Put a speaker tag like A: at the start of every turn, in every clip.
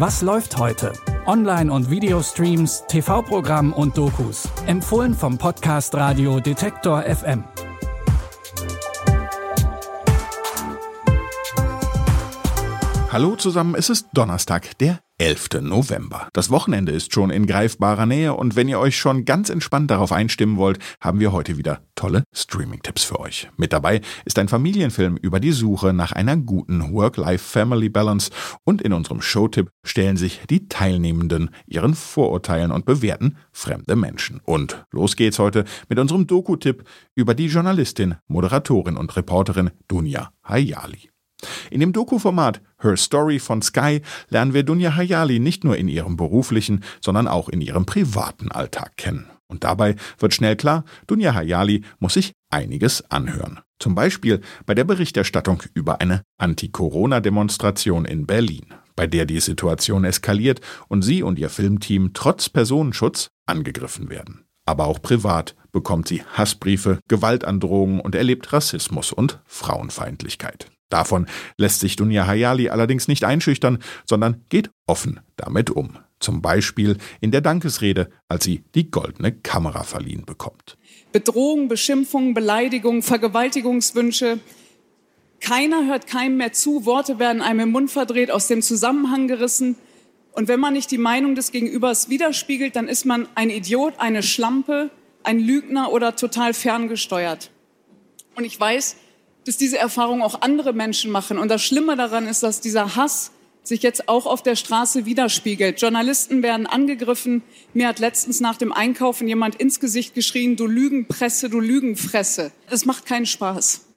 A: Was läuft heute? Online- und Videostreams, TV-Programm und Dokus. Empfohlen vom Podcast Radio Detektor FM.
B: Hallo zusammen, es ist Donnerstag, der 11. November. Das Wochenende ist schon in greifbarer Nähe und wenn ihr euch schon ganz entspannt darauf einstimmen wollt, haben wir heute wieder tolle Streaming-Tipps für euch. Mit dabei ist ein Familienfilm über die Suche nach einer guten Work-Life-Family-Balance und in unserem Showtipp stellen sich die Teilnehmenden ihren Vorurteilen und bewerten fremde Menschen. Und los geht's heute mit unserem Doku-Tipp über die Journalistin, Moderatorin und Reporterin Dunja Hayali. In dem Doku-Format Her Story von Sky lernen wir Dunja Hayali nicht nur in ihrem beruflichen, sondern auch in ihrem privaten Alltag kennen. Und dabei wird schnell klar, Dunja Hayali muss sich einiges anhören. Zum Beispiel bei der Berichterstattung über eine Anti-Corona-Demonstration in Berlin, bei der die Situation eskaliert und sie und ihr Filmteam trotz Personenschutz angegriffen werden. Aber auch privat bekommt sie Hassbriefe, Gewaltandrohungen und erlebt Rassismus und Frauenfeindlichkeit. Davon lässt sich Dunja Hayali allerdings nicht einschüchtern, sondern geht offen damit um. Zum Beispiel in der Dankesrede, als sie die goldene Kamera verliehen bekommt.
C: Bedrohung, Beschimpfung, Beleidigung, Vergewaltigungswünsche. Keiner hört keinem mehr zu, Worte werden einem im Mund verdreht, aus dem Zusammenhang gerissen. Und wenn man nicht die Meinung des Gegenübers widerspiegelt, dann ist man ein Idiot, eine Schlampe, ein Lügner oder total ferngesteuert. Und ich weiß, dass diese Erfahrung auch andere Menschen machen. Und das Schlimme daran ist, dass dieser Hass sich jetzt auch auf der Straße widerspiegelt. Journalisten werden angegriffen. Mir hat letztens nach dem Einkaufen jemand ins Gesicht geschrien, du Lügenpresse, du Lügenfresse. Das macht keinen Spaß.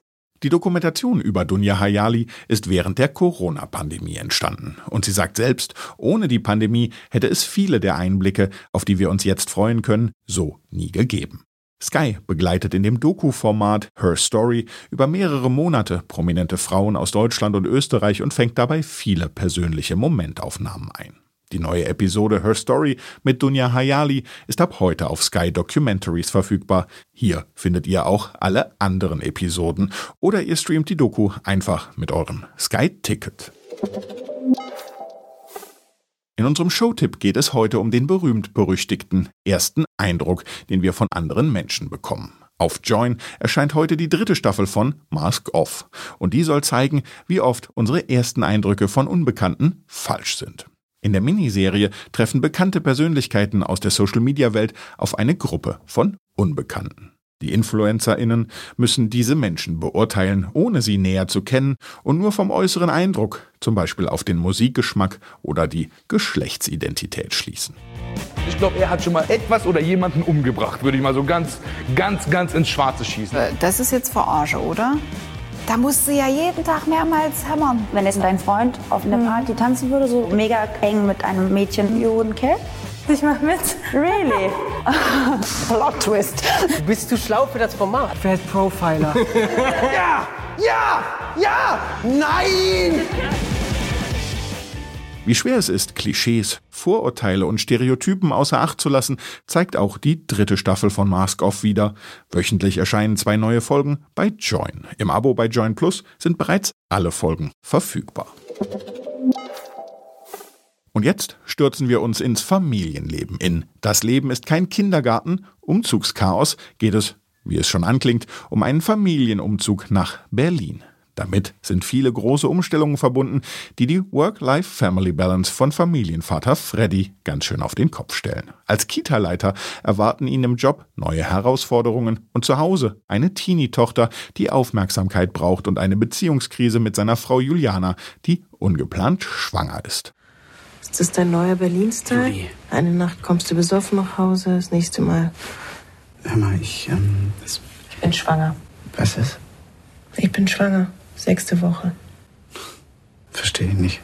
B: Die Dokumentation über Dunja Hayali ist während der Corona-Pandemie entstanden. Und sie sagt selbst, ohne die Pandemie hätte es viele der Einblicke, auf die wir uns jetzt freuen können, so nie gegeben. Sky begleitet in dem Doku-Format Her Story über mehrere Monate prominente Frauen aus Deutschland und Österreich und fängt dabei viele persönliche Momentaufnahmen ein. Die neue Episode Her Story mit Dunja Hayali ist ab heute auf Sky Documentaries verfügbar. Hier findet ihr auch alle anderen Episoden oder ihr streamt die Doku einfach mit eurem Sky Ticket. In unserem Showtipp geht es heute um den berühmt-berüchtigten ersten Eindruck, den wir von anderen Menschen bekommen. Auf Join erscheint heute die dritte Staffel von Mask Off und die soll zeigen, wie oft unsere ersten Eindrücke von Unbekannten falsch sind. In der Miniserie treffen bekannte Persönlichkeiten aus der Social-Media-Welt auf eine Gruppe von Unbekannten. Die InfluencerInnen müssen diese Menschen beurteilen, ohne sie näher zu kennen und nur vom äußeren Eindruck, zum Beispiel auf den Musikgeschmack oder die Geschlechtsidentität schließen.
D: Ich glaube, er hat schon mal etwas oder jemanden umgebracht, würde ich mal so ganz, ganz, ganz ins Schwarze schießen.
E: Äh, das ist jetzt Verarsche, oder?
F: Da musst du ja jeden Tag mehrmals hämmern.
G: Wenn jetzt dein Freund auf einer Party tanzen würde, so mega eng mit einem Mädchen, you wouldn't care?
F: Ich mach mit.
G: Really?
F: Plot Twist.
H: Bist du schlau für das Format?
F: Ist Profiler?
H: Ja! Ja! Ja! Nein!
B: Wie schwer es ist, Klischees, Vorurteile und Stereotypen außer Acht zu lassen, zeigt auch die dritte Staffel von Mask Off wieder. Wöchentlich erscheinen zwei neue Folgen bei Join. Im Abo bei Join Plus sind bereits alle Folgen verfügbar. Und jetzt stürzen wir uns ins Familienleben in. Das Leben ist kein Kindergarten, Umzugschaos geht es, wie es schon anklingt, um einen Familienumzug nach Berlin. Damit sind viele große Umstellungen verbunden, die die Work-Life-Family-Balance von Familienvater Freddy ganz schön auf den Kopf stellen. Als Kita-Leiter erwarten ihn im Job neue Herausforderungen und zu Hause eine Teenie-Tochter, die Aufmerksamkeit braucht und eine Beziehungskrise mit seiner Frau Juliana, die ungeplant schwanger ist.
I: Ist das dein neuer Berlin-Style? Eine Nacht kommst du besoffen nach Hause, das nächste Mal.
J: Hör mal, ich, ähm,
I: ich bin schwanger.
J: Was ist?
I: Ich bin schwanger. Sechste Woche.
J: Verstehe nicht.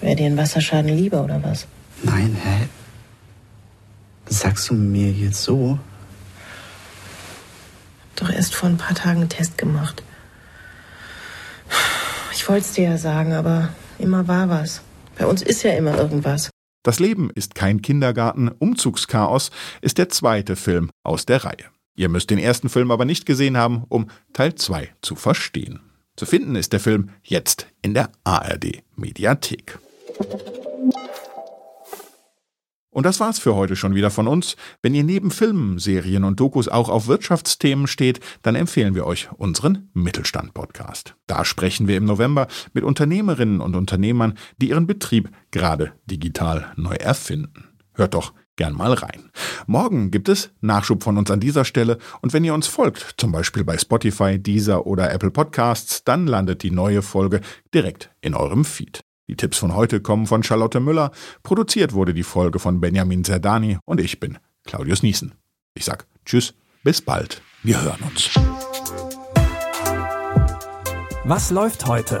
I: Wäre dir ein Wasserschaden lieber oder was?
J: Nein, hä? Sagst du mir jetzt so?
I: Doch erst vor ein paar Tagen einen Test gemacht. Ich wollte es dir ja sagen, aber immer war was. Bei uns ist ja immer irgendwas.
B: Das Leben ist kein Kindergarten, Umzugschaos ist der zweite Film aus der Reihe. Ihr müsst den ersten Film aber nicht gesehen haben, um Teil 2 zu verstehen. Zu finden ist der Film jetzt in der ARD Mediathek. Und das war's für heute schon wieder von uns. Wenn ihr neben Filmen, Serien und Dokus auch auf Wirtschaftsthemen steht, dann empfehlen wir euch unseren Mittelstand-Podcast. Da sprechen wir im November mit Unternehmerinnen und Unternehmern, die ihren Betrieb gerade digital neu erfinden. Hört doch gern mal rein. Morgen gibt es Nachschub von uns an dieser Stelle und wenn ihr uns folgt, zum Beispiel bei Spotify, Deezer oder Apple Podcasts, dann landet die neue Folge direkt in eurem Feed. Die Tipps von heute kommen von Charlotte Müller. Produziert wurde die Folge von Benjamin Zerdani und ich bin Claudius Niesen. Ich sag Tschüss, bis bald. Wir hören uns.
A: Was läuft heute?